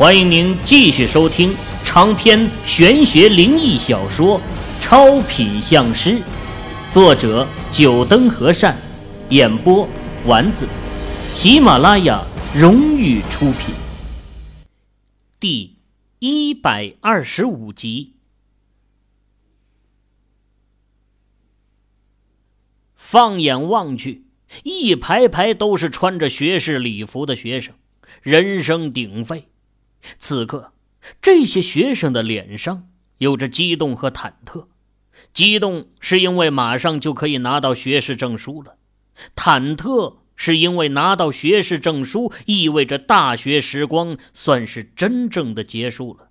欢迎您继续收听长篇玄学灵异小说《超品相师》，作者：九灯和善，演播：丸子，喜马拉雅荣誉出品。第一百二十五集。放眼望去，一排排都是穿着学士礼服的学生，人声鼎沸。此刻，这些学生的脸上有着激动和忐忑。激动是因为马上就可以拿到学士证书了，忐忑是因为拿到学士证书意味着大学时光算是真正的结束了，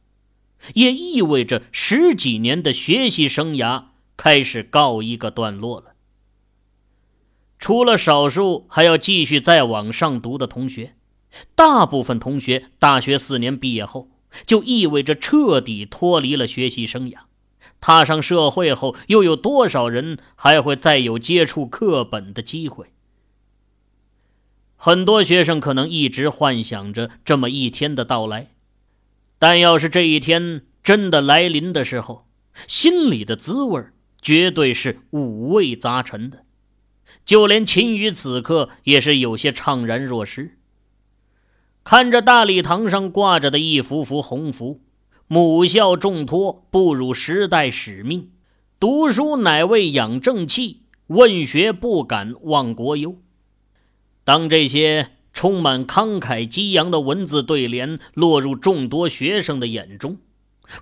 也意味着十几年的学习生涯开始告一个段落了。除了少数还要继续再往上读的同学。大部分同学大学四年毕业后，就意味着彻底脱离了学习生涯。踏上社会后，又有多少人还会再有接触课本的机会？很多学生可能一直幻想着这么一天的到来，但要是这一天真的来临的时候，心里的滋味绝对是五味杂陈的。就连秦宇此刻也是有些怅然若失。看着大礼堂上挂着的一幅幅红符，“母校重托，不辱时代使命；读书乃为养正气，问学不敢忘国忧。”当这些充满慷慨激昂的文字对联落入众多学生的眼中，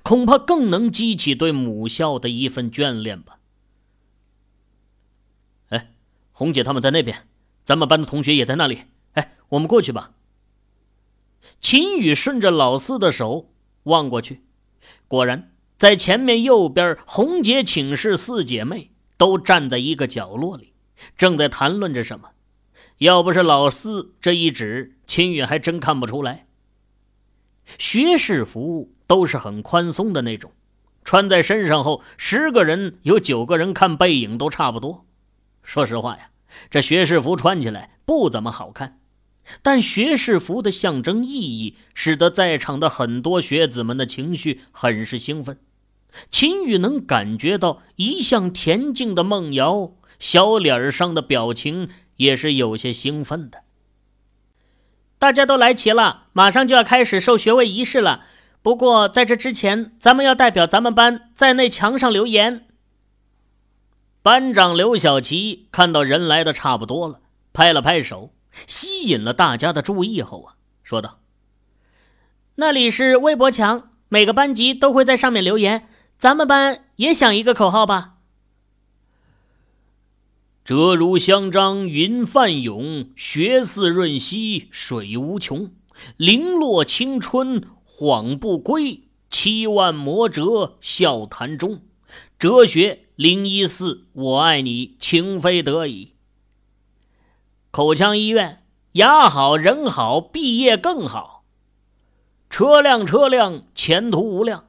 恐怕更能激起对母校的一份眷恋吧。哎，红姐他们在那边，咱们班的同学也在那里。哎，我们过去吧。秦宇顺着老四的手望过去，果然在前面右边，红姐寝室四姐妹都站在一个角落里，正在谈论着什么。要不是老四这一指，秦宇还真看不出来。学士服都是很宽松的那种，穿在身上后，十个人有九个人看背影都差不多。说实话呀，这学士服穿起来不怎么好看。但学士服的象征意义，使得在场的很多学子们的情绪很是兴奋。秦宇能感觉到一向恬静的梦瑶小脸上的表情也是有些兴奋的。大家都来齐了，马上就要开始授学位仪式了。不过在这之前，咱们要代表咱们班在那墙上留言。班长刘小琪看到人来的差不多了，拍了拍手。吸引了大家的注意后啊，说道：“那里是微博墙，每个班级都会在上面留言。咱们班也想一个口号吧。”“折如香樟云泛涌，学似润溪水无穷。零落青春恍不归，七万魔折笑谈中。哲学零一四，我爱你，情非得已。”口腔医院，牙好人好，毕业更好。车辆车辆，前途无量。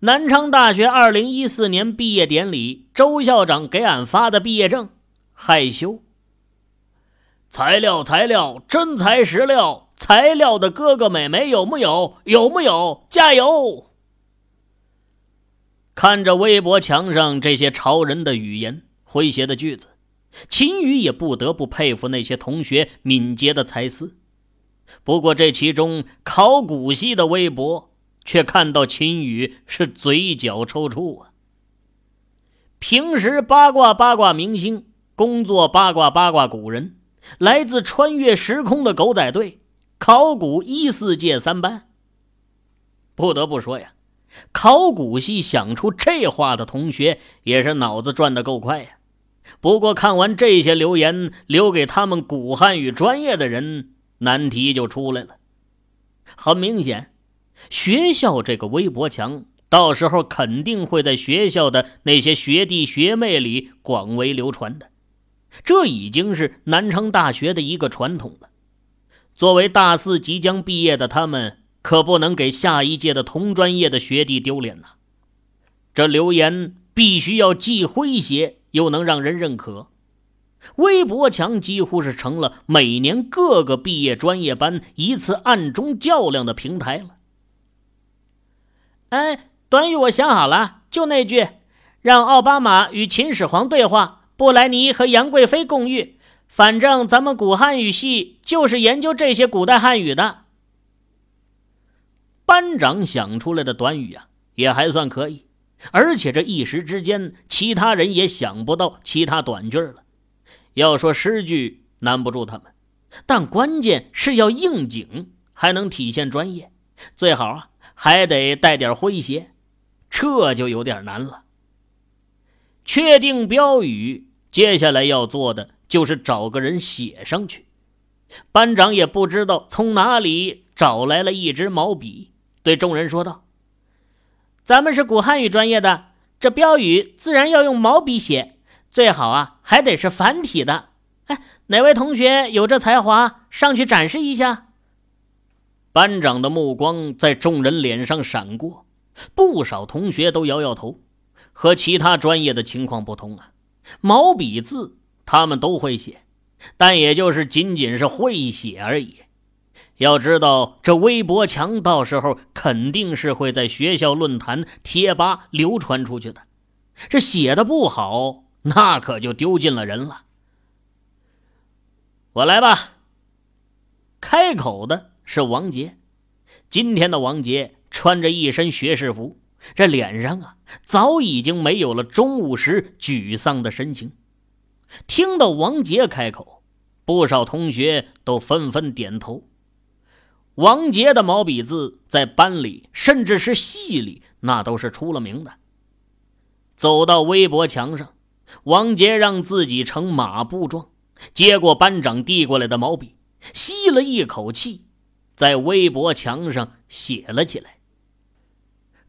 南昌大学二零一四年毕业典礼，周校长给俺发的毕业证，害羞。材料材料，真材实料，材料的哥哥妹妹有木有？有木有？加油！看着微博墙上这些潮人的语言，诙谐的句子。秦宇也不得不佩服那些同学敏捷的才思。不过，这其中考古系的微博却看到秦宇是嘴角抽搐啊。平时八卦八卦明星，工作八卦八卦古人，来自穿越时空的狗仔队，考古一四届三班。不得不说呀，考古系想出这话的同学也是脑子转得够快呀。不过，看完这些留言，留给他们古汉语专业的人，难题就出来了。很明显，学校这个微博墙，到时候肯定会在学校的那些学弟学妹里广为流传的。这已经是南昌大学的一个传统了。作为大四即将毕业的他们，可不能给下一届的同专业的学弟丢脸呐。这留言必须要既诙谐。又能让人认可，微博墙几乎是成了每年各个毕业专业班一次暗中较量的平台了。哎，短语我想好了，就那句：让奥巴马与秦始皇对话，布莱尼和杨贵妃共浴。反正咱们古汉语系就是研究这些古代汉语的。班长想出来的短语啊，也还算可以，而且这一时之间，其他人也想不到其他短句了。要说诗句难不住他们，但关键是要应景，还能体现专业，最好啊还得带点诙谐，这就有点难了。确定标语，接下来要做的。就是找个人写上去。班长也不知道从哪里找来了一支毛笔，对众人说道：“咱们是古汉语专业的，这标语自然要用毛笔写，最好啊还得是繁体的。哎，哪位同学有这才华，上去展示一下？”班长的目光在众人脸上闪过，不少同学都摇摇头。和其他专业的情况不同啊，毛笔字。他们都会写，但也就是仅仅是会写而已。要知道，这微博墙到时候肯定是会在学校论坛、贴吧流传出去的。这写的不好，那可就丢尽了人了。我来吧。开口的是王杰。今天的王杰穿着一身学士服，这脸上啊，早已经没有了中午时沮丧的神情。听到王杰开口，不少同学都纷纷点头。王杰的毛笔字在班里，甚至是系里，那都是出了名的。走到微博墙上，王杰让自己呈马步状，接过班长递过来的毛笔，吸了一口气，在微博墙上写了起来。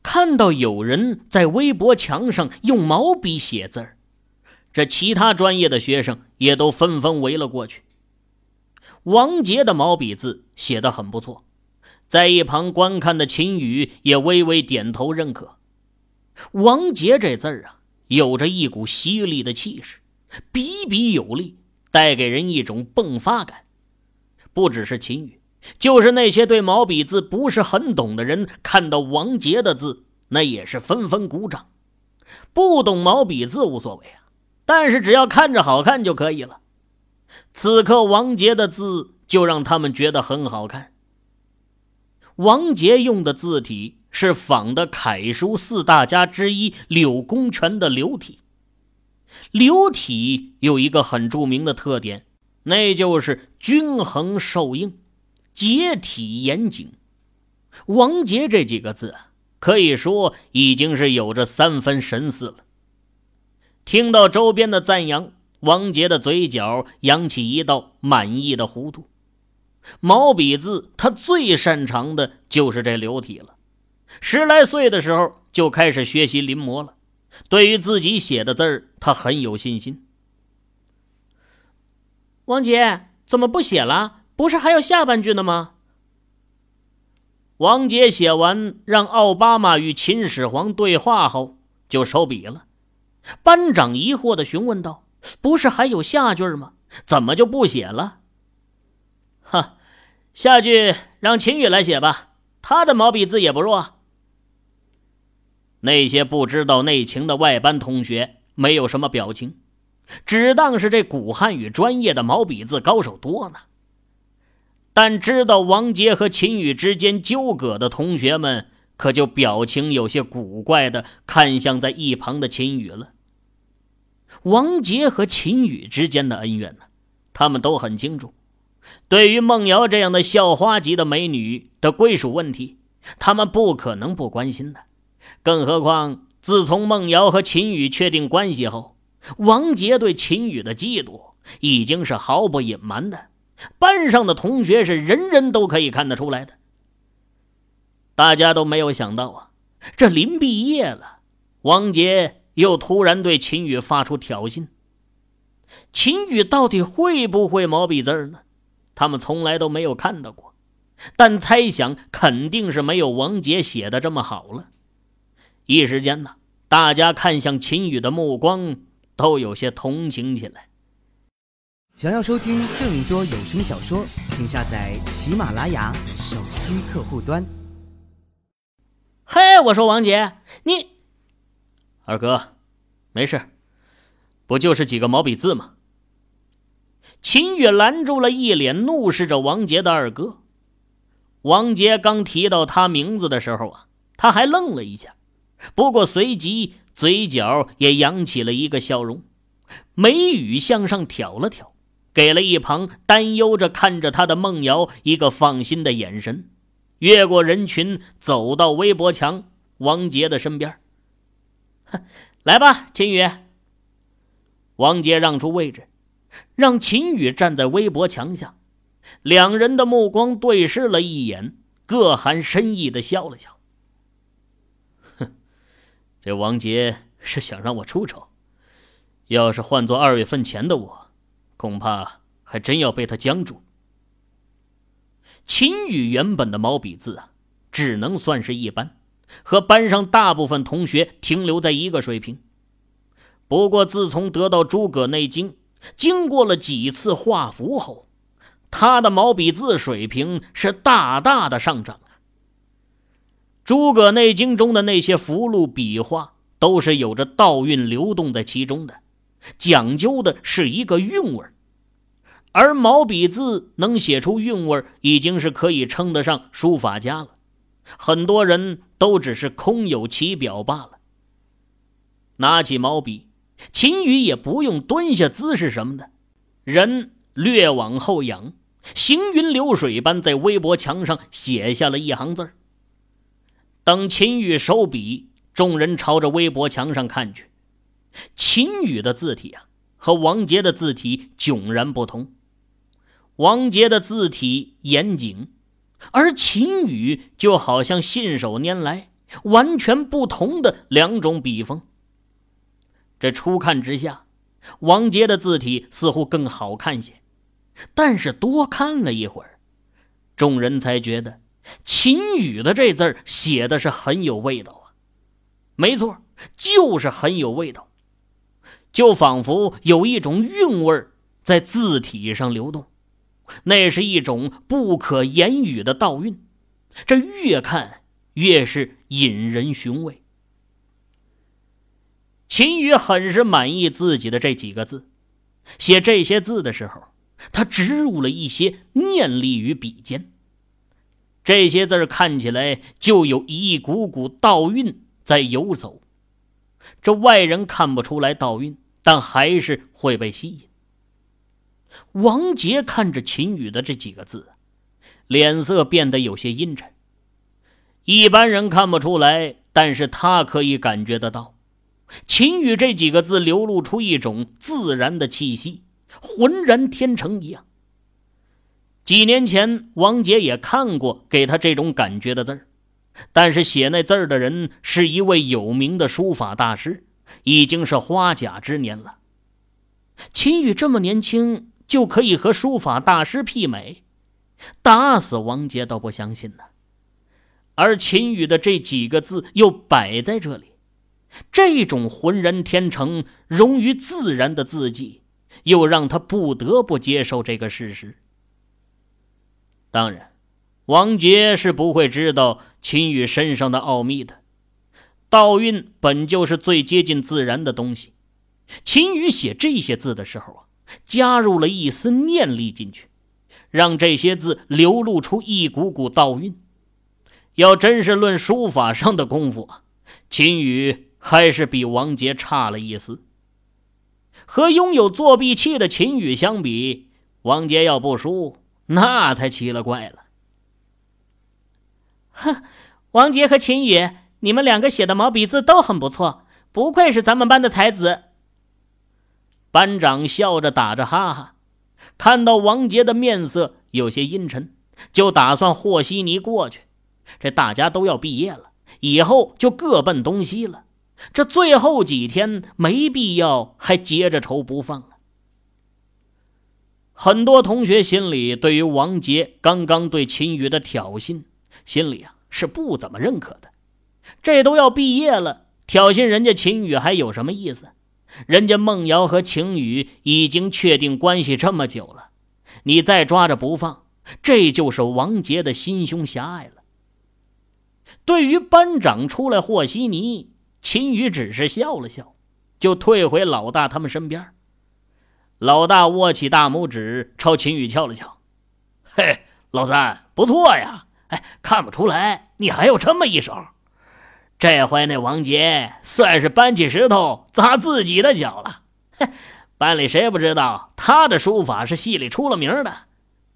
看到有人在微博墙上用毛笔写字儿。这其他专业的学生也都纷纷围了过去。王杰的毛笔字写得很不错，在一旁观看的秦宇也微微点头认可。王杰这字儿啊，有着一股犀利的气势，笔笔有力，带给人一种迸发感。不只是秦宇，就是那些对毛笔字不是很懂的人，看到王杰的字，那也是纷纷鼓掌。不懂毛笔字无所谓啊。但是只要看着好看就可以了。此刻王杰的字就让他们觉得很好看。王杰用的字体是仿的楷书四大家之一柳公权的柳体。柳体有一个很著名的特点，那就是均衡受硬，结体严谨。王杰这几个字可以说已经是有着三分神似了。听到周边的赞扬，王杰的嘴角扬起一道满意的弧度。毛笔字，他最擅长的就是这流体了。十来岁的时候就开始学习临摹了，对于自己写的字儿，他很有信心。王杰怎么不写了？不是还有下半句呢吗？王杰写完让奥巴马与秦始皇对话后，就收笔了。班长疑惑的询问道：“不是还有下句吗？怎么就不写了？”“哈，下句让秦宇来写吧，他的毛笔字也不弱。”那些不知道内情的外班同学没有什么表情，只当是这古汉语专业的毛笔字高手多呢。但知道王杰和秦宇之间纠葛的同学们。可就表情有些古怪的看向在一旁的秦宇了。王杰和秦宇之间的恩怨呢，他们都很清楚。对于孟瑶这样的校花级的美女的归属问题，他们不可能不关心的。更何况，自从孟瑶和秦宇确定关系后，王杰对秦宇的嫉妒已经是毫不隐瞒的，班上的同学是人人都可以看得出来的。大家都没有想到啊，这临毕业了，王杰又突然对秦宇发出挑衅。秦宇到底会不会毛笔字呢？他们从来都没有看到过，但猜想肯定是没有王杰写的这么好了。一时间呢，大家看向秦宇的目光都有些同情起来。想要收听更多有声小说，请下载喜马拉雅手机客户端。嘿，我说王杰，你二哥，没事，不就是几个毛笔字吗？秦宇拦住了一脸怒视着王杰的二哥。王杰刚提到他名字的时候啊，他还愣了一下，不过随即嘴角也扬起了一个笑容，眉宇向上挑了挑。给了一旁担忧着看着他的梦瑶一个放心的眼神，越过人群走到微博墙王杰的身边。来吧，秦宇。王杰让出位置，让秦宇站在微博墙下。两人的目光对视了一眼，各含深意的笑了笑。哼，这王杰是想让我出丑。要是换做二月份前的我。恐怕还真要被他僵住。秦宇原本的毛笔字啊，只能算是一般，和班上大部分同学停留在一个水平。不过自从得到诸葛内经，经过了几次画符后，他的毛笔字水平是大大的上涨啊。诸葛内经中的那些符箓笔画，都是有着道韵流动在其中的。讲究的是一个韵味而毛笔字能写出韵味已经是可以称得上书法家了。很多人都只是空有其表罢了。拿起毛笔，秦宇也不用蹲下姿势什么的，人略往后仰，行云流水般在微博墙上写下了一行字等秦宇收笔，众人朝着微博墙上看去。秦宇的字体啊，和王杰的字体迥然不同。王杰的字体严谨，而秦宇就好像信手拈来，完全不同的两种笔锋。这初看之下，王杰的字体似乎更好看些，但是多看了一会儿，众人才觉得秦宇的这字写的是很有味道啊。没错，就是很有味道。就仿佛有一种韵味在字体上流动，那是一种不可言语的道韵，这越看越是引人寻味。秦宇很是满意自己的这几个字，写这些字的时候，他植入了一些念力于笔尖，这些字看起来就有一股股道韵在游走，这外人看不出来道韵。但还是会被吸引。王杰看着秦宇的这几个字，脸色变得有些阴沉。一般人看不出来，但是他可以感觉得到，秦宇这几个字流露出一种自然的气息，浑然天成一样。几年前，王杰也看过给他这种感觉的字但是写那字的人是一位有名的书法大师。已经是花甲之年了。秦宇这么年轻就可以和书法大师媲美，打死王杰都不相信呢。而秦宇的这几个字又摆在这里，这种浑然天成、融于自然的字迹，又让他不得不接受这个事实。当然，王杰是不会知道秦宇身上的奥秘的。道韵本就是最接近自然的东西，秦宇写这些字的时候啊，加入了一丝念力进去，让这些字流露出一股股道韵。要真是论书法上的功夫啊，秦宇还是比王杰差了一丝。和拥有作弊器的秦宇相比，王杰要不输，那才奇了怪了。哼，王杰和秦宇。你们两个写的毛笔字都很不错，不愧是咱们班的才子。班长笑着打着哈哈，看到王杰的面色有些阴沉，就打算和稀泥过去。这大家都要毕业了，以后就各奔东西了。这最后几天没必要还结着仇不放啊！很多同学心里对于王杰刚刚对秦宇的挑衅，心里啊是不怎么认可的。这都要毕业了，挑衅人家秦宇还有什么意思？人家孟瑶和晴雨已经确定关系这么久了，你再抓着不放，这就是王杰的心胸狭隘了。对于班长出来和稀泥，秦宇只是笑了笑，就退回老大他们身边。老大握起大拇指朝秦宇敲了敲：“嘿，老三不错呀！哎，看不出来你还有这么一手。这回那王杰算是搬起石头砸自己的脚了。哼，班里谁不知道他的书法是系里出了名的？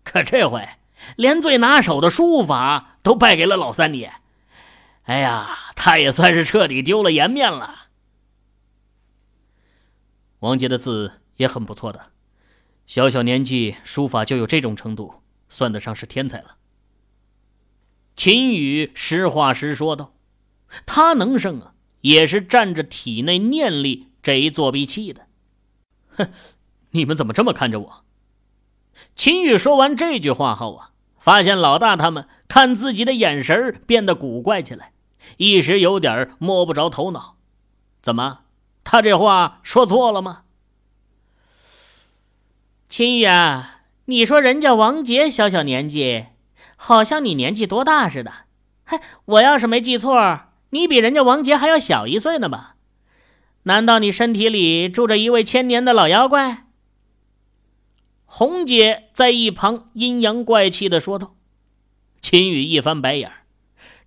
可这回连最拿手的书法都败给了老三你。”哎呀，他也算是彻底丢了颜面了。王杰的字也很不错的，小小年纪书法就有这种程度，算得上是天才了。秦宇实话实说道：“他能胜啊，也是占着体内念力这一作弊器的。”哼，你们怎么这么看着我？秦宇说完这句话后啊，发现老大他们看自己的眼神变得古怪起来。一时有点摸不着头脑，怎么？他这话说错了吗？秦宇啊，你说人家王杰小小年纪，好像你年纪多大似的。嗨，我要是没记错，你比人家王杰还要小一岁呢吧？难道你身体里住着一位千年的老妖怪？红姐在一旁阴阳怪气的说道。秦宇一翻白眼。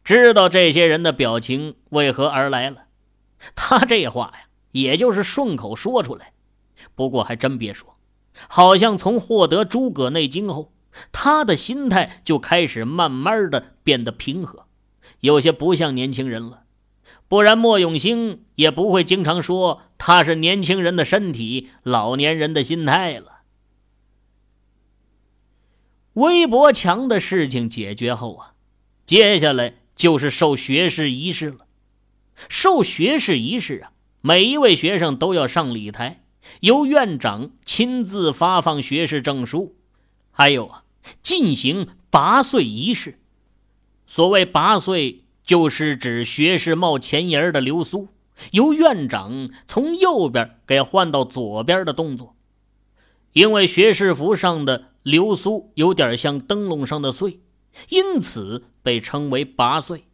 知道这些人的表情为何而来了，他这话呀，也就是顺口说出来。不过还真别说，好像从获得诸葛内经后，他的心态就开始慢慢的变得平和，有些不像年轻人了。不然莫永兴也不会经常说他是年轻人的身体，老年人的心态了。微博墙的事情解决后啊，接下来。就是授学士仪式了。授学士仪式啊，每一位学生都要上礼台，由院长亲自发放学士证书。还有啊，进行拔穗仪式。所谓拔穗，就是指学士帽前沿的流苏，由院长从右边给换到左边的动作。因为学士服上的流苏有点像灯笼上的穗。因此被称为拔穗。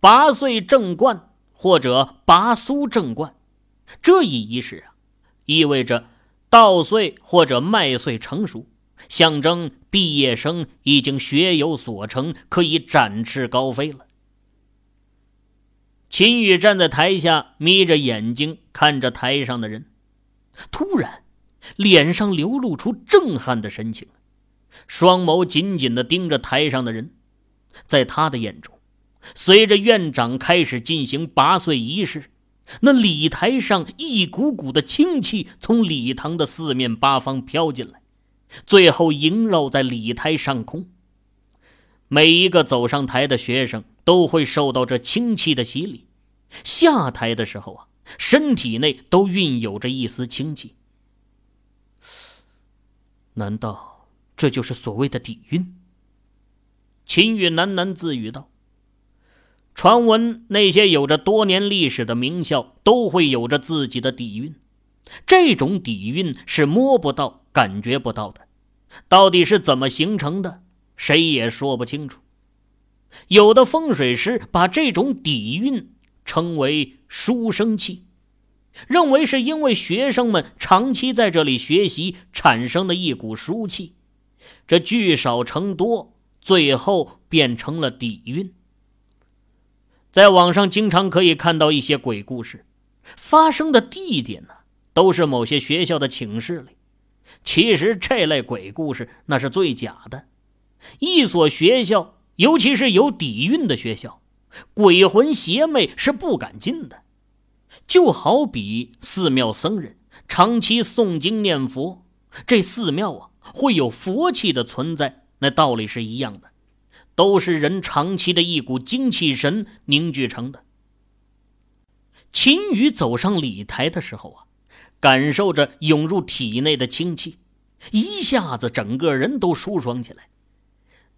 拔穗正冠或者拔苏正冠，这一仪式啊，意味着稻穗或者麦穗成熟，象征毕业生已经学有所成，可以展翅高飞了。秦宇站在台下，眯着眼睛看着台上的人，突然脸上流露出震撼的神情。双眸紧紧地盯着台上的人，在他的眼中，随着院长开始进行拔穗仪式，那礼台上一股股的清气从礼堂的四面八方飘进来，最后萦绕在礼台上空。每一个走上台的学生都会受到这清气的洗礼，下台的时候啊，身体内都蕴有着一丝清气。难道？这就是所谓的底蕴。秦宇喃喃自语道：“传闻那些有着多年历史的名校都会有着自己的底蕴，这种底蕴是摸不到、感觉不到的。到底是怎么形成的，谁也说不清楚。有的风水师把这种底蕴称为‘书生气’，认为是因为学生们长期在这里学习产生的一股书气。”这聚少成多，最后变成了底蕴。在网上经常可以看到一些鬼故事，发生的地点呢，都是某些学校的寝室里。其实这类鬼故事那是最假的。一所学校，尤其是有底蕴的学校，鬼魂邪魅是不敢进的。就好比寺庙僧人长期诵经念佛，这寺庙啊。会有佛气的存在，那道理是一样的，都是人长期的一股精气神凝聚成的。秦宇走上礼台的时候啊，感受着涌入体内的清气，一下子整个人都舒爽起来。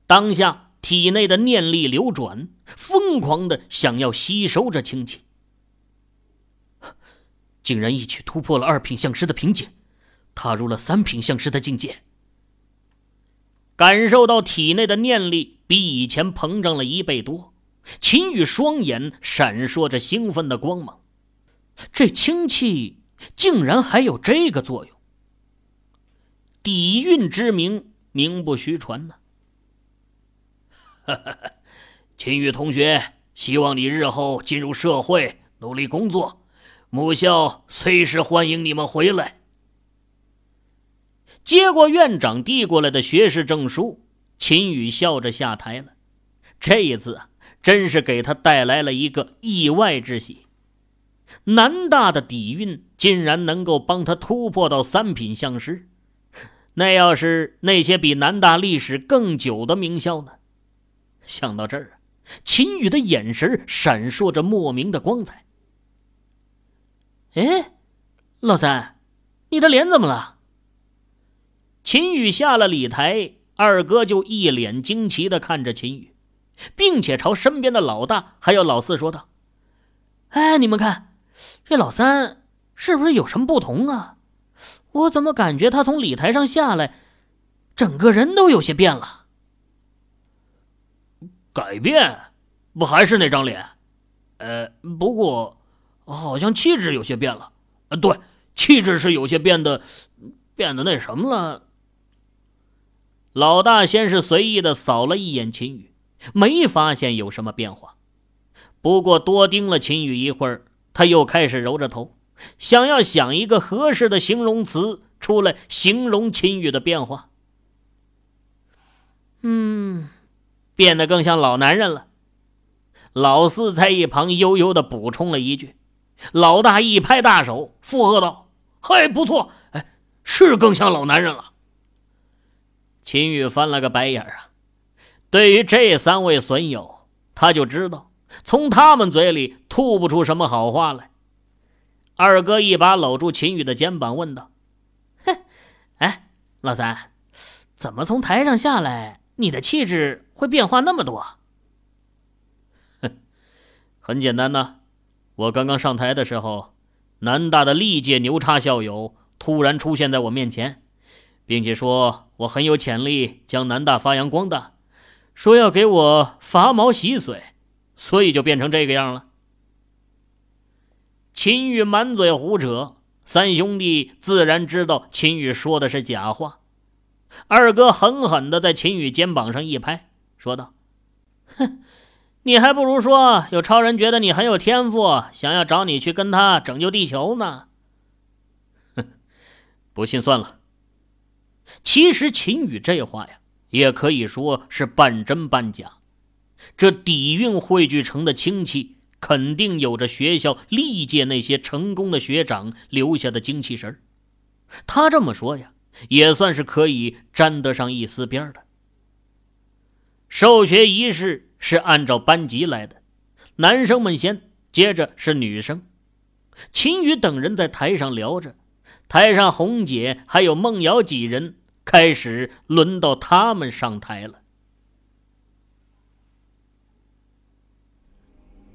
当下体内的念力流转，疯狂的想要吸收这清气。竟然一举突破了二品相师的瓶颈，踏入了三品相师的境界。感受到体内的念力比以前膨胀了一倍多，秦羽双眼闪烁着兴奋的光芒。这清气竟然还有这个作用，底蕴之名名不虚传呢。哈哈，秦羽同学，希望你日后进入社会，努力工作。母校随时欢迎你们回来。接过院长递过来的学士证书，秦宇笑着下台了。这一次啊，真是给他带来了一个意外之喜。南大的底蕴竟然能够帮他突破到三品相师，那要是那些比南大历史更久的名校呢？想到这儿啊，秦宇的眼神闪烁着莫名的光彩。哎，老三，你的脸怎么了？秦宇下了礼台，二哥就一脸惊奇的看着秦宇，并且朝身边的老大还有老四说道：“哎，你们看，这老三是不是有什么不同啊？我怎么感觉他从礼台上下来，整个人都有些变了？改变？不还是那张脸？呃，不过……”好像气质有些变了，啊，对，气质是有些变得，变得那什么了。老大先是随意的扫了一眼秦宇，没发现有什么变化。不过多盯了秦宇一会儿，他又开始揉着头，想要想一个合适的形容词出来形容秦宇的变化。嗯，变得更像老男人了。老四在一旁悠悠的补充了一句。老大一拍大手，附和道：“嘿，不错，哎，是更像老男人了。”秦宇翻了个白眼啊，对于这三位损友，他就知道从他们嘴里吐不出什么好话来。二哥一把搂住秦宇的肩膀，问道：“嘿，哎，老三，怎么从台上下来，你的气质会变化那么多？”“哼，很简单呐。”我刚刚上台的时候，南大的历届牛叉校友突然出现在我面前，并且说我很有潜力将南大发扬光大，说要给我拔毛洗髓，所以就变成这个样了。秦宇满嘴胡扯，三兄弟自然知道秦宇说的是假话。二哥狠狠的在秦宇肩膀上一拍，说道：“哼。”你还不如说有超人觉得你很有天赋，想要找你去跟他拯救地球呢。哼，不信算了。其实秦宇这话呀，也可以说是半真半假。这底蕴汇聚成的清气，肯定有着学校历届那些成功的学长留下的精气神他这么说呀，也算是可以沾得上一丝边的。授学仪式。是按照班级来的，男生们先，接着是女生。秦宇等人在台上聊着，台上红姐还有孟瑶几人开始轮到他们上台了。